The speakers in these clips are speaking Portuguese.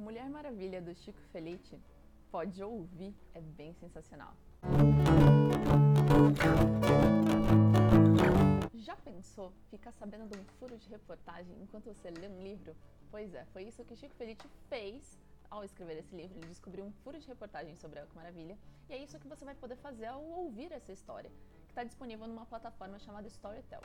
Mulher Maravilha do Chico Felice, pode ouvir, é bem sensacional. Já pensou ficar sabendo de um furo de reportagem enquanto você lê um livro? Pois é, foi isso que Chico Felice fez ao escrever esse livro. Ele descobriu um furo de reportagem sobre a Maravilha e é isso que você vai poder fazer ao ouvir essa história, que está disponível numa plataforma chamada Storytel.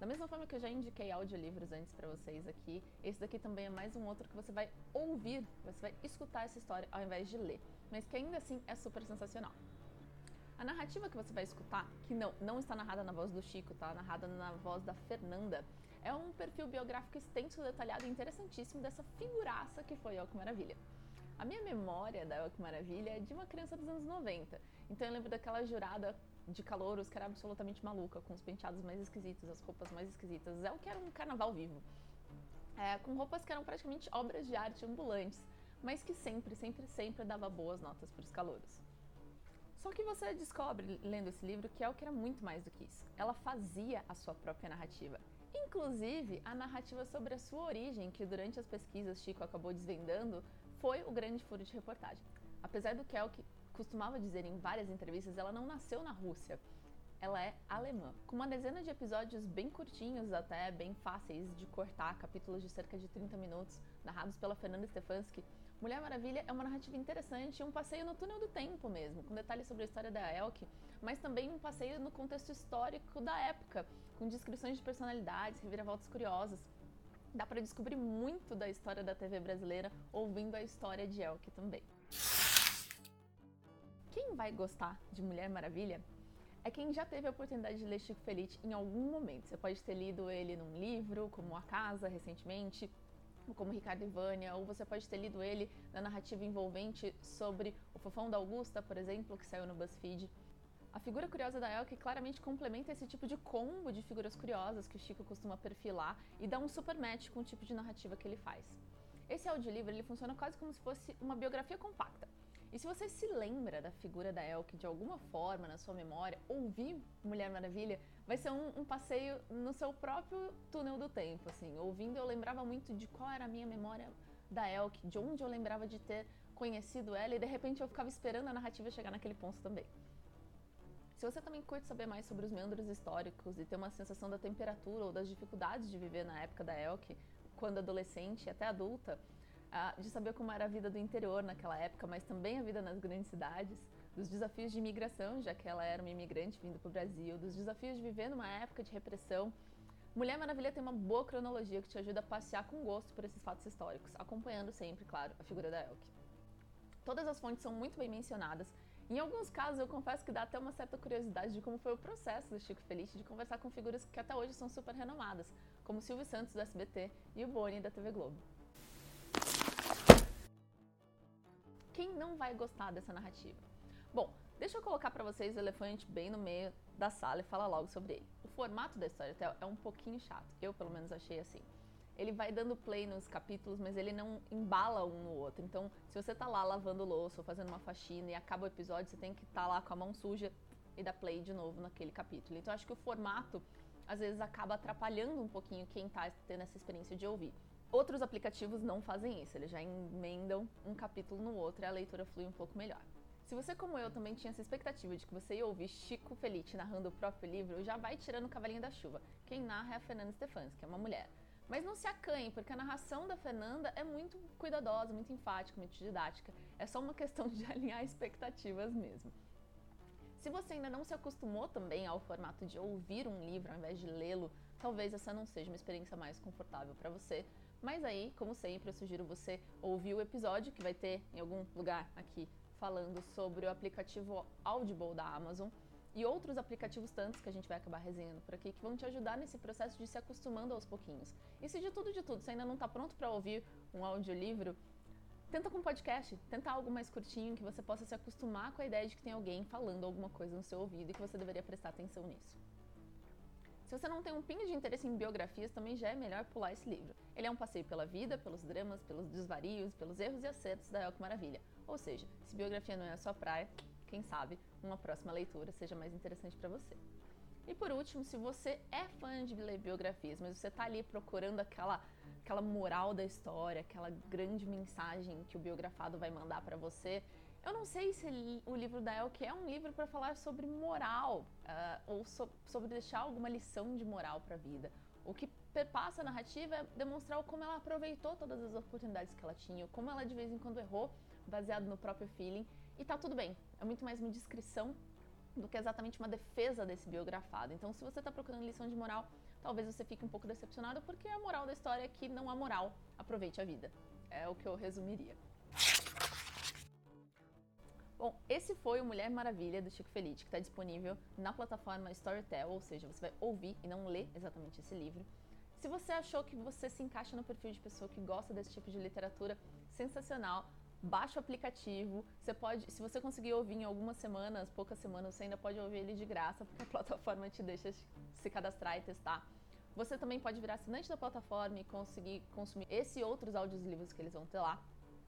Da mesma forma que eu já indiquei audiolivros antes para vocês aqui, esse daqui também é mais um outro que você vai ouvir, você vai escutar essa história ao invés de ler, mas que ainda assim é super sensacional. A narrativa que você vai escutar, que não, não está narrada na voz do Chico, está narrada na voz da Fernanda, é um perfil biográfico extenso, detalhado e interessantíssimo dessa figuraça que foi Elke Maravilha. A minha memória da Elke Maravilha é de uma criança dos anos 90, então eu lembro daquela jurada de calouros que era absolutamente maluca, com os penteados mais esquisitos, as roupas mais esquisitas. É o que era um carnaval vivo. É, com roupas que eram praticamente obras de arte ambulantes, mas que sempre, sempre, sempre dava boas notas para os calouros. Só que você descobre, lendo esse livro, que Elke era muito mais do que isso. Ela fazia a sua própria narrativa. Inclusive, a narrativa sobre a sua origem, que durante as pesquisas Chico acabou desvendando, foi o grande furo de reportagem. Apesar do que Elke costumava dizer em várias entrevistas, ela não nasceu na Rússia. Ela é alemã, com uma dezena de episódios bem curtinhos, até bem fáceis de cortar, capítulos de cerca de 30 minutos, narrados pela Fernanda Stefanski. Mulher Maravilha é uma narrativa interessante, um passeio no túnel do tempo mesmo, com detalhes sobre a história da Elke, mas também um passeio no contexto histórico da época, com descrições de personalidades, reviravoltas curiosas. Dá para descobrir muito da história da TV brasileira ouvindo a história de Elke também. Quem vai gostar de Mulher Maravilha é quem já teve a oportunidade de ler Chico Felice em algum momento. Você pode ter lido ele num livro, como A Casa, recentemente, como Ricardo e Vânia, ou você pode ter lido ele na narrativa envolvente sobre o Fofão da Augusta, por exemplo, que saiu no BuzzFeed. A figura curiosa da Elke claramente complementa esse tipo de combo de figuras curiosas que o Chico costuma perfilar e dá um super match com o tipo de narrativa que ele faz. Esse audiolivro ele funciona quase como se fosse uma biografia compacta. E se você se lembra da figura da Elke de alguma forma na sua memória, ouvir Mulher Maravilha vai ser um, um, passeio no seu próprio túnel do tempo, assim. Ouvindo eu lembrava muito de qual era a minha memória da Elke, de onde eu lembrava de ter conhecido ela e de repente eu ficava esperando a narrativa chegar naquele ponto também. Se você também curte saber mais sobre os meandros históricos e ter uma sensação da temperatura ou das dificuldades de viver na época da Elke, quando adolescente e até adulta, de saber como era a vida do interior naquela época, mas também a vida nas grandes cidades, dos desafios de imigração, já que ela era uma imigrante vindo para o Brasil, dos desafios de viver numa época de repressão. Mulher Maravilha tem uma boa cronologia que te ajuda a passear com gosto por esses fatos históricos, acompanhando sempre, claro, a figura da Elke. Todas as fontes são muito bem mencionadas. Em alguns casos, eu confesso que dá até uma certa curiosidade de como foi o processo do Chico Felice de conversar com figuras que até hoje são super renomadas, como Silvio Santos do SBT e o Boni da TV Globo. Quem não vai gostar dessa narrativa? Bom, deixa eu colocar para vocês o elefante bem no meio da sala e falar logo sobre ele. O formato da Storytel é um pouquinho chato, eu pelo menos achei assim. Ele vai dando play nos capítulos, mas ele não embala um no outro. Então, se você tá lá lavando louça ou fazendo uma faxina e acaba o episódio, você tem que estar tá lá com a mão suja e dar play de novo naquele capítulo. Então, acho que o formato às vezes acaba atrapalhando um pouquinho quem tá tendo essa experiência de ouvir. Outros aplicativos não fazem isso, eles já emendam um capítulo no outro e a leitura flui um pouco melhor. Se você, como eu, também tinha essa expectativa de que você ia ouvir Chico Felice narrando o próprio livro, já vai tirando o cavalinho da chuva. Quem narra é a Fernanda Stefanski, que é uma mulher. Mas não se acanhe, porque a narração da Fernanda é muito cuidadosa, muito enfática, muito didática. É só uma questão de alinhar expectativas mesmo. Se você ainda não se acostumou também ao formato de ouvir um livro ao invés de lê-lo, talvez essa não seja uma experiência mais confortável para você, mas aí, como sempre, eu sugiro você ouvir o episódio que vai ter em algum lugar aqui falando sobre o aplicativo Audible da Amazon e outros aplicativos tantos que a gente vai acabar resenhando por aqui que vão te ajudar nesse processo de se acostumando aos pouquinhos. E se de tudo de tudo você ainda não está pronto para ouvir um audiolivro, tenta com podcast, tenta algo mais curtinho que você possa se acostumar com a ideia de que tem alguém falando alguma coisa no seu ouvido e que você deveria prestar atenção nisso. Se você não tem um pingo de interesse em biografias, também já é melhor pular esse livro. Ele é um passeio pela vida, pelos dramas, pelos desvarios, pelos erros e acertos da Elke Maravilha. Ou seja, se biografia não é a sua praia, quem sabe uma próxima leitura seja mais interessante para você. E por último, se você é fã de biografias, mas você está ali procurando aquela, aquela moral da história, aquela grande mensagem que o biografado vai mandar para você, eu não sei se o livro da Elke é um livro para falar sobre moral uh, ou so, sobre deixar alguma lição de moral para a vida. O que perpassa a narrativa é demonstrar como ela aproveitou todas as oportunidades que ela tinha, como ela de vez em quando errou, baseado no próprio feeling, e tá tudo bem. É muito mais uma descrição do que exatamente uma defesa desse biografado. Então, se você está procurando lição de moral, talvez você fique um pouco decepcionado, porque a moral da história é que não há moral, aproveite a vida. É o que eu resumiria. Bom, esse foi o Mulher Maravilha do Chico Felice, que está disponível na plataforma Storytel, ou seja, você vai ouvir e não ler exatamente esse livro. Se você achou que você se encaixa no perfil de pessoa que gosta desse tipo de literatura, sensacional. Baixa o aplicativo. Você pode, se você conseguir ouvir em algumas semanas, poucas semanas, você ainda pode ouvir ele de graça, porque a plataforma te deixa se cadastrar e testar. Você também pode virar assinante da plataforma e conseguir consumir esse e outros áudios livros que eles vão ter lá.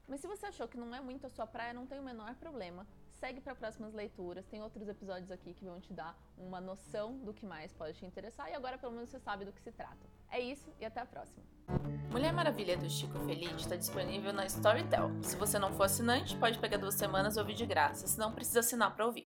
Mas se você achou que não é muito a sua praia, não tem o menor problema. Segue para próximas leituras. Tem outros episódios aqui que vão te dar uma noção do que mais pode te interessar e agora pelo menos você sabe do que se trata. É isso e até a próxima. Mulher Maravilha do Chico Feliz está disponível na Storytel. Se você não for assinante, pode pegar duas semanas ou ouvir de graça, se não precisa assinar para ouvir.